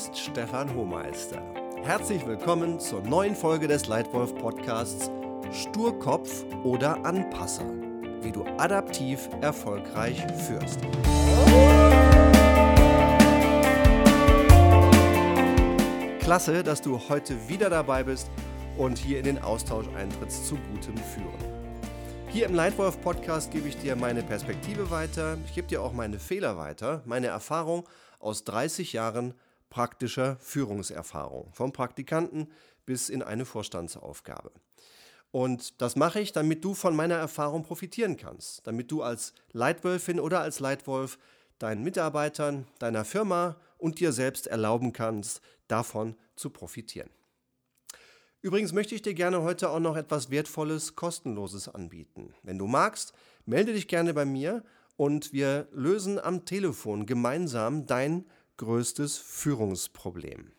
ist Stefan Hohmeister. Herzlich willkommen zur neuen Folge des Leitwolf Podcasts Sturkopf oder Anpasser, wie du adaptiv erfolgreich führst. Klasse, dass du heute wieder dabei bist und hier in den Austausch eintrittst zu gutem Führen. Hier im Leitwolf Podcast gebe ich dir meine Perspektive weiter, ich gebe dir auch meine Fehler weiter, meine Erfahrung aus 30 Jahren praktischer Führungserfahrung, vom Praktikanten bis in eine Vorstandsaufgabe. Und das mache ich, damit du von meiner Erfahrung profitieren kannst, damit du als Leitwölfin oder als Leitwolf deinen Mitarbeitern, deiner Firma und dir selbst erlauben kannst, davon zu profitieren. Übrigens möchte ich dir gerne heute auch noch etwas Wertvolles, Kostenloses anbieten. Wenn du magst, melde dich gerne bei mir und wir lösen am Telefon gemeinsam dein größtes Führungsproblem.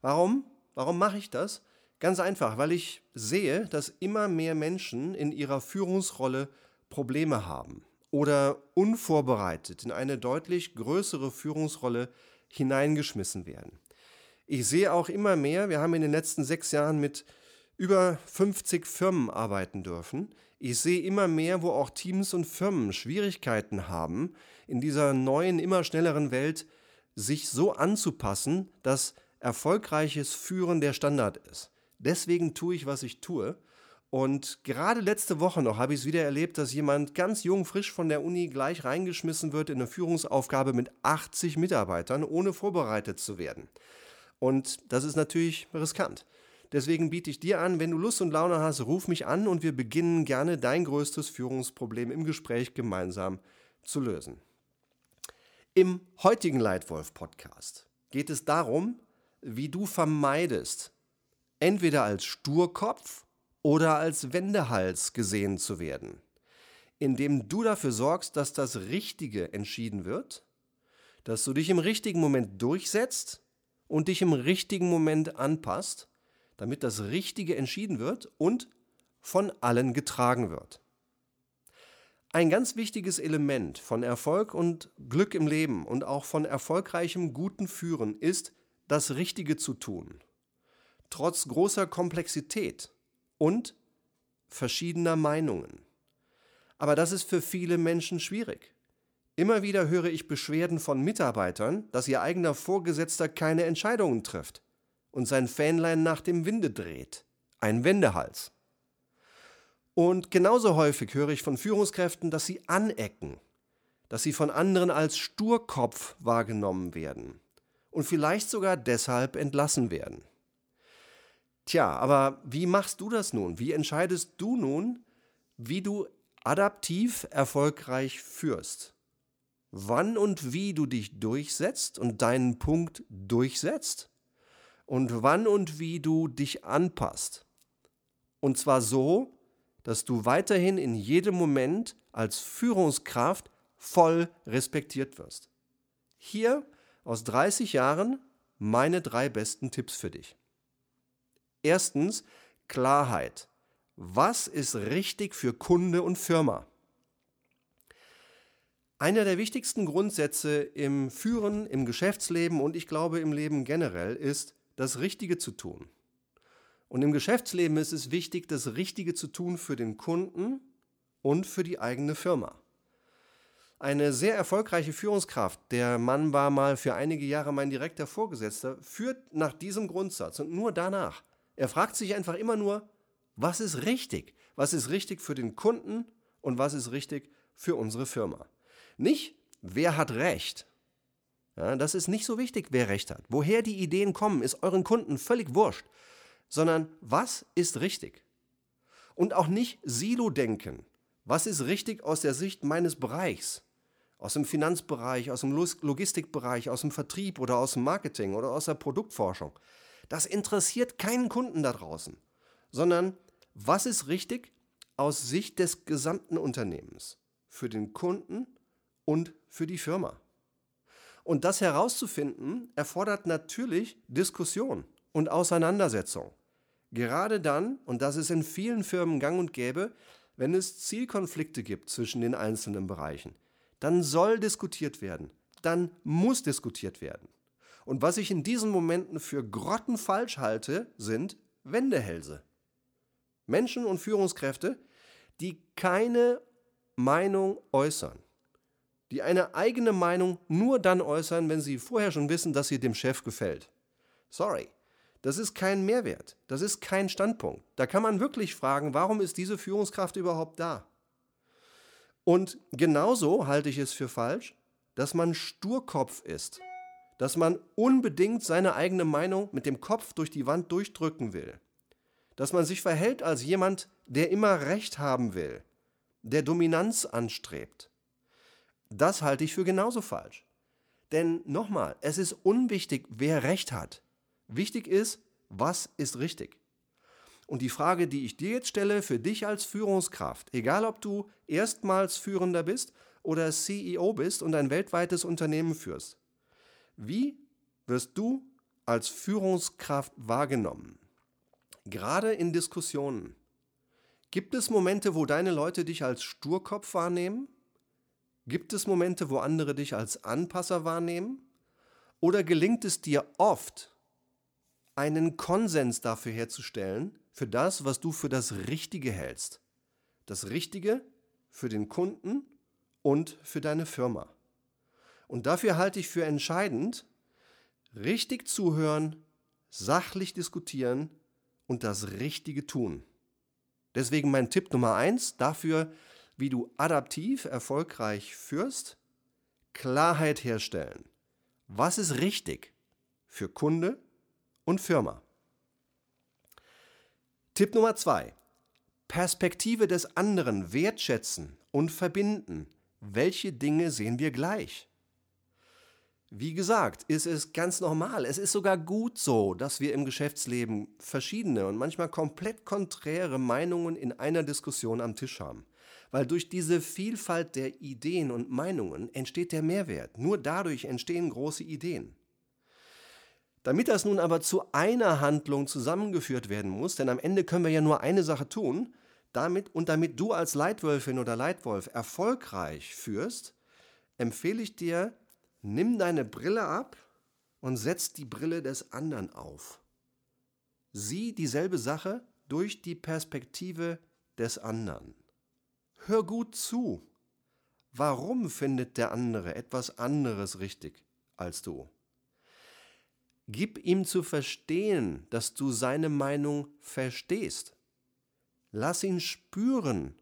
Warum? Warum mache ich das? Ganz einfach, weil ich sehe, dass immer mehr Menschen in ihrer Führungsrolle Probleme haben oder unvorbereitet in eine deutlich größere Führungsrolle hineingeschmissen werden. Ich sehe auch immer mehr, wir haben in den letzten sechs Jahren mit über 50 Firmen arbeiten dürfen. Ich sehe immer mehr, wo auch Teams und Firmen Schwierigkeiten haben, in dieser neuen, immer schnelleren Welt sich so anzupassen, dass erfolgreiches Führen der Standard ist. Deswegen tue ich, was ich tue. Und gerade letzte Woche noch habe ich es wieder erlebt, dass jemand ganz jung, frisch von der Uni gleich reingeschmissen wird in eine Führungsaufgabe mit 80 Mitarbeitern, ohne vorbereitet zu werden. Und das ist natürlich riskant. Deswegen biete ich dir an, wenn du Lust und Laune hast, ruf mich an und wir beginnen gerne dein größtes Führungsproblem im Gespräch gemeinsam zu lösen. Im heutigen Leitwolf-Podcast geht es darum, wie du vermeidest, entweder als Sturkopf oder als Wendehals gesehen zu werden, indem du dafür sorgst, dass das Richtige entschieden wird, dass du dich im richtigen Moment durchsetzt und dich im richtigen Moment anpasst, damit das Richtige entschieden wird und von allen getragen wird. Ein ganz wichtiges Element von Erfolg und Glück im Leben und auch von erfolgreichem guten Führen ist, das Richtige zu tun. Trotz großer Komplexität und verschiedener Meinungen. Aber das ist für viele Menschen schwierig. Immer wieder höre ich Beschwerden von Mitarbeitern, dass ihr eigener Vorgesetzter keine Entscheidungen trifft und sein Fähnlein nach dem Winde dreht. Ein Wendehals. Und genauso häufig höre ich von Führungskräften, dass sie anecken, dass sie von anderen als Sturkopf wahrgenommen werden und vielleicht sogar deshalb entlassen werden. Tja, aber wie machst du das nun? Wie entscheidest du nun, wie du adaptiv erfolgreich führst? wann und wie du dich durchsetzt und deinen Punkt durchsetzt und wann und wie du dich anpasst. Und zwar so, dass du weiterhin in jedem Moment als Führungskraft voll respektiert wirst. Hier aus 30 Jahren meine drei besten Tipps für dich. Erstens Klarheit. Was ist richtig für Kunde und Firma? Einer der wichtigsten Grundsätze im Führen, im Geschäftsleben und ich glaube im Leben generell ist, das Richtige zu tun. Und im Geschäftsleben ist es wichtig, das Richtige zu tun für den Kunden und für die eigene Firma. Eine sehr erfolgreiche Führungskraft, der Mann war mal für einige Jahre mein direkter Vorgesetzter, führt nach diesem Grundsatz und nur danach. Er fragt sich einfach immer nur, was ist richtig? Was ist richtig für den Kunden und was ist richtig für unsere Firma? Nicht, wer hat Recht. Ja, das ist nicht so wichtig, wer Recht hat. Woher die Ideen kommen, ist euren Kunden völlig wurscht, sondern was ist richtig? Und auch nicht Silo-Denken. Was ist richtig aus der Sicht meines Bereichs? Aus dem Finanzbereich, aus dem Logistikbereich, aus dem Vertrieb oder aus dem Marketing oder aus der Produktforschung. Das interessiert keinen Kunden da draußen, sondern was ist richtig aus Sicht des gesamten Unternehmens? Für den Kunden und für die Firma. Und das herauszufinden erfordert natürlich Diskussion und Auseinandersetzung. Gerade dann, und das ist in vielen Firmen gang und gäbe, wenn es Zielkonflikte gibt zwischen den einzelnen Bereichen, dann soll diskutiert werden, dann muss diskutiert werden. Und was ich in diesen Momenten für grottenfalsch halte, sind Wendehälse. Menschen und Führungskräfte, die keine Meinung äußern. Die eine eigene Meinung nur dann äußern, wenn sie vorher schon wissen, dass sie dem Chef gefällt. Sorry, das ist kein Mehrwert. Das ist kein Standpunkt. Da kann man wirklich fragen, warum ist diese Führungskraft überhaupt da? Und genauso halte ich es für falsch, dass man Sturkopf ist, dass man unbedingt seine eigene Meinung mit dem Kopf durch die Wand durchdrücken will, dass man sich verhält als jemand, der immer Recht haben will, der Dominanz anstrebt. Das halte ich für genauso falsch. Denn nochmal, es ist unwichtig, wer Recht hat. Wichtig ist, was ist richtig. Und die Frage, die ich dir jetzt stelle, für dich als Führungskraft, egal ob du erstmals Führender bist oder CEO bist und ein weltweites Unternehmen führst, wie wirst du als Führungskraft wahrgenommen? Gerade in Diskussionen. Gibt es Momente, wo deine Leute dich als Sturkopf wahrnehmen? Gibt es Momente, wo andere dich als Anpasser wahrnehmen? Oder gelingt es dir oft, einen Konsens dafür herzustellen, für das, was du für das Richtige hältst. Das Richtige für den Kunden und für deine Firma. Und dafür halte ich für entscheidend, richtig zuhören, sachlich diskutieren und das Richtige tun. Deswegen mein Tipp Nummer eins dafür, wie du adaptiv erfolgreich führst, Klarheit herstellen. Was ist richtig für Kunde und Firma? Tipp Nummer zwei. Perspektive des anderen wertschätzen und verbinden. Welche Dinge sehen wir gleich? Wie gesagt, ist es ganz normal. Es ist sogar gut so, dass wir im Geschäftsleben verschiedene und manchmal komplett konträre Meinungen in einer Diskussion am Tisch haben. Weil durch diese Vielfalt der Ideen und Meinungen entsteht der Mehrwert. Nur dadurch entstehen große Ideen. Damit das nun aber zu einer Handlung zusammengeführt werden muss, denn am Ende können wir ja nur eine Sache tun, damit und damit du als Leitwölfin oder Leitwolf erfolgreich führst, empfehle ich dir, nimm deine Brille ab und setz die Brille des anderen auf. Sieh dieselbe Sache durch die Perspektive des anderen. Hör gut zu. Warum findet der andere etwas anderes richtig als du? Gib ihm zu verstehen, dass du seine Meinung verstehst. Lass ihn spüren,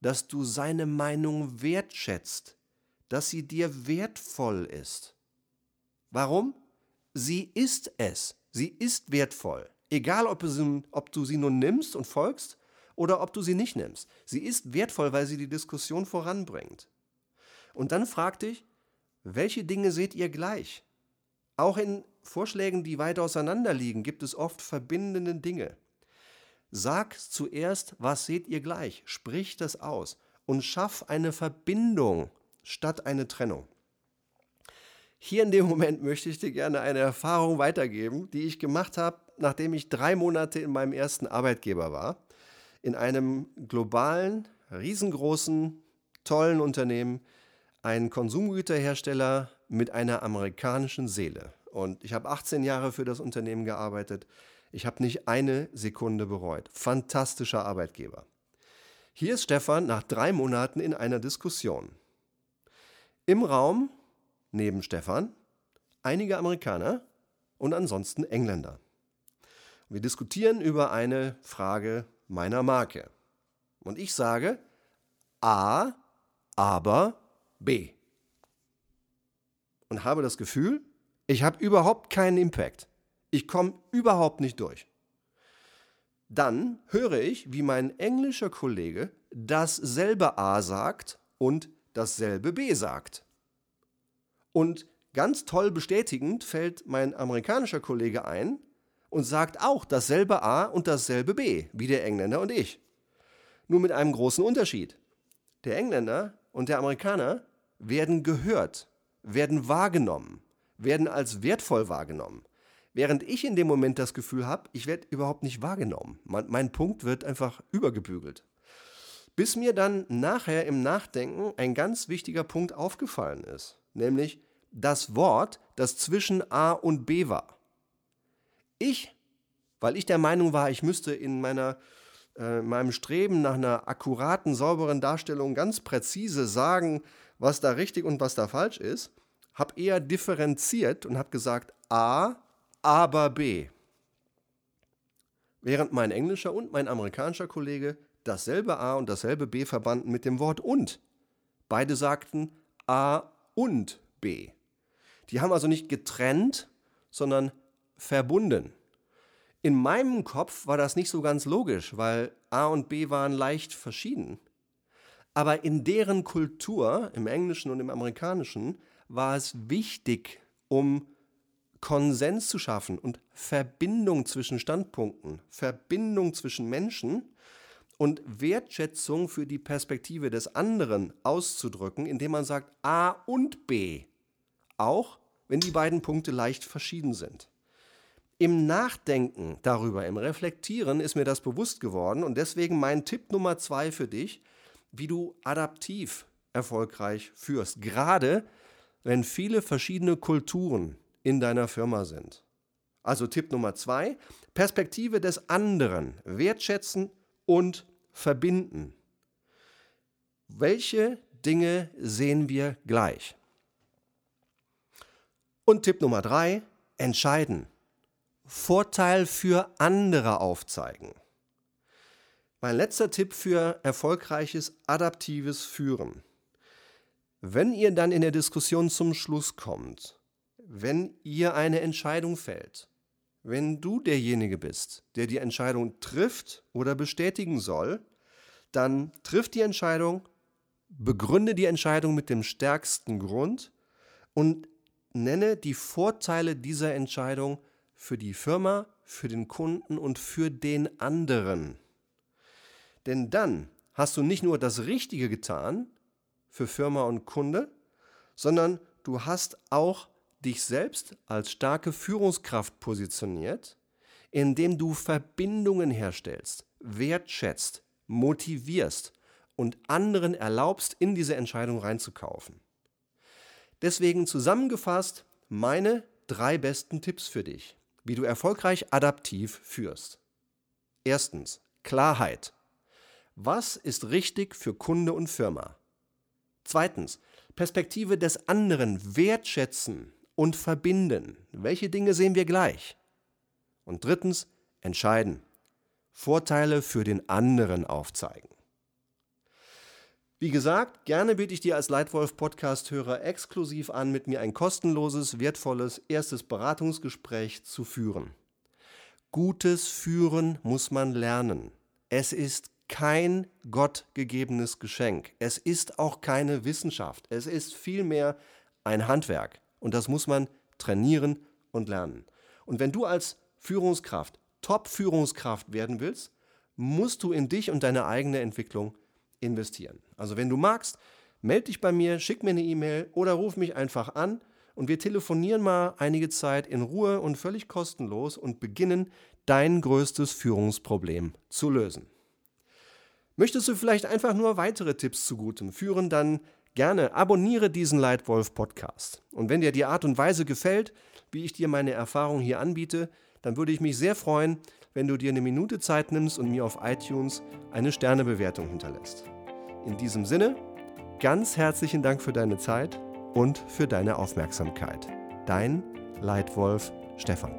dass du seine Meinung wertschätzt, dass sie dir wertvoll ist. Warum? Sie ist es. Sie ist wertvoll. Egal, ob du, sie, nun nimmst und folgst oder ob du sie nicht nimmst. Sie ist wertvoll, weil sie die Diskussion voranbringt. Und dann frag dich, welche Dinge seht ihr gleich? Auch in Vorschlägen, die weit auseinander liegen, gibt es oft verbindende Dinge. Sag zuerst, was seht ihr gleich, sprich das aus und schaff eine Verbindung statt eine Trennung. Hier in dem Moment möchte ich dir gerne eine Erfahrung weitergeben, die ich gemacht habe, nachdem ich drei Monate in meinem ersten Arbeitgeber war. In einem globalen, riesengroßen, tollen Unternehmen, ein Konsumgüterhersteller mit einer amerikanischen Seele. Und ich habe 18 Jahre für das Unternehmen gearbeitet. Ich habe nicht eine Sekunde bereut. Fantastischer Arbeitgeber. Hier ist Stefan nach drei Monaten in einer Diskussion. Im Raum, neben Stefan, einige Amerikaner und ansonsten Engländer. Wir diskutieren über eine Frage meiner Marke. Und ich sage A, aber B. Und habe das Gefühl, ich habe überhaupt keinen Impact. Ich komme überhaupt nicht durch. Dann höre ich, wie mein englischer Kollege dasselbe A sagt und dasselbe B sagt. Und ganz toll bestätigend fällt mein amerikanischer Kollege ein und sagt auch dasselbe A und dasselbe B, wie der Engländer und ich. Nur mit einem großen Unterschied. Der Engländer und der Amerikaner werden gehört, werden wahrgenommen werden als wertvoll wahrgenommen. Während ich in dem Moment das Gefühl habe, ich werde überhaupt nicht wahrgenommen. Mein, mein Punkt wird einfach übergebügelt. Bis mir dann nachher im Nachdenken ein ganz wichtiger Punkt aufgefallen ist. Nämlich, das Wort, das zwischen A und B war. Ich, weil ich der Meinung war, ich müsste in meiner, äh, meinem Streben nach einer akkuraten, sauberen Darstellung ganz präzise sagen, was da richtig und was da falsch ist, habe eher differenziert und habe gesagt A, aber B. Während mein englischer und mein amerikanischer Kollege dasselbe A und dasselbe B verbanden mit dem Wort und. Beide sagten A und B. Die haben also nicht getrennt, sondern verbunden. In meinem Kopf war das nicht so ganz logisch, weil A und B waren leicht verschieden. Aber in deren Kultur, im Englischen und im Amerikanischen, war es wichtig, um Konsens zu schaffen und Verbindung zwischen Standpunkten, Verbindung zwischen Menschen und Wertschätzung für die Perspektive des anderen auszudrücken, indem man sagt A und B, auch wenn die beiden Punkte leicht verschieden sind. Im Nachdenken darüber, im Reflektieren ist mir das bewusst geworden und deswegen mein Tipp Nummer zwei für dich, wie du adaptiv erfolgreich führst, gerade wenn viele verschiedene Kulturen in deiner Firma sind. Also Tipp Nummer zwei, Perspektive des anderen wertschätzen und verbinden. Welche Dinge sehen wir gleich? Und Tipp Nummer drei, entscheiden. Vorteil für andere aufzeigen. Mein letzter Tipp für erfolgreiches adaptives Führen. Wenn ihr dann in der Diskussion zum Schluss kommt, wenn ihr eine Entscheidung fällt, wenn du derjenige bist, der die Entscheidung trifft oder bestätigen soll, dann trifft die Entscheidung, begründe die Entscheidung mit dem stärksten Grund und nenne die Vorteile dieser Entscheidung für die Firma, für den Kunden und für den anderen. Denn dann hast du nicht nur das Richtige getan für Firma und Kunde, sondern du hast auch dich selbst als starke Führungskraft positioniert, indem du Verbindungen herstellst, wertschätzt, motivierst und anderen erlaubst, in diese Entscheidung reinzukaufen. Deswegen zusammengefasst meine drei besten Tipps für dich, wie du erfolgreich adaptiv führst. Erstens, Klarheit. Was ist richtig für Kunde und Firma? Zweitens, Perspektive des anderen wertschätzen und verbinden. Welche Dinge sehen wir gleich? Und drittens, entscheiden. Vorteile für den anderen aufzeigen. Wie gesagt, gerne biete ich dir als Leitwolf Podcast-Hörer exklusiv an, mit mir ein kostenloses, wertvolles erstes Beratungsgespräch zu führen. Gutes Führen muss man lernen. Es ist kein gottgegebenes Geschenk. Es ist auch keine Wissenschaft. Es ist vielmehr ein Handwerk. Und das muss man trainieren und lernen. Und wenn du als Führungskraft Top-Führungskraft werden willst, musst du in dich und deine eigene Entwicklung investieren. Also wenn du magst, melde dich bei mir, schick mir eine E-Mail oder ruf mich einfach an und wir telefonieren mal einige Zeit in Ruhe und völlig kostenlos und beginnen, dein größtes Führungsproblem zu lösen. Möchtest du vielleicht einfach nur weitere Tipps zu Gutem führen, dann Gerne abonniere diesen Leitwolf Podcast. Und wenn dir die Art und Weise gefällt, wie ich dir meine Erfahrung hier anbiete, dann würde ich mich sehr freuen, wenn du dir eine Minute Zeit nimmst und mir auf iTunes eine Sternebewertung hinterlässt. In diesem Sinne, ganz herzlichen Dank für deine Zeit und für deine Aufmerksamkeit. Dein Leitwolf Stefan.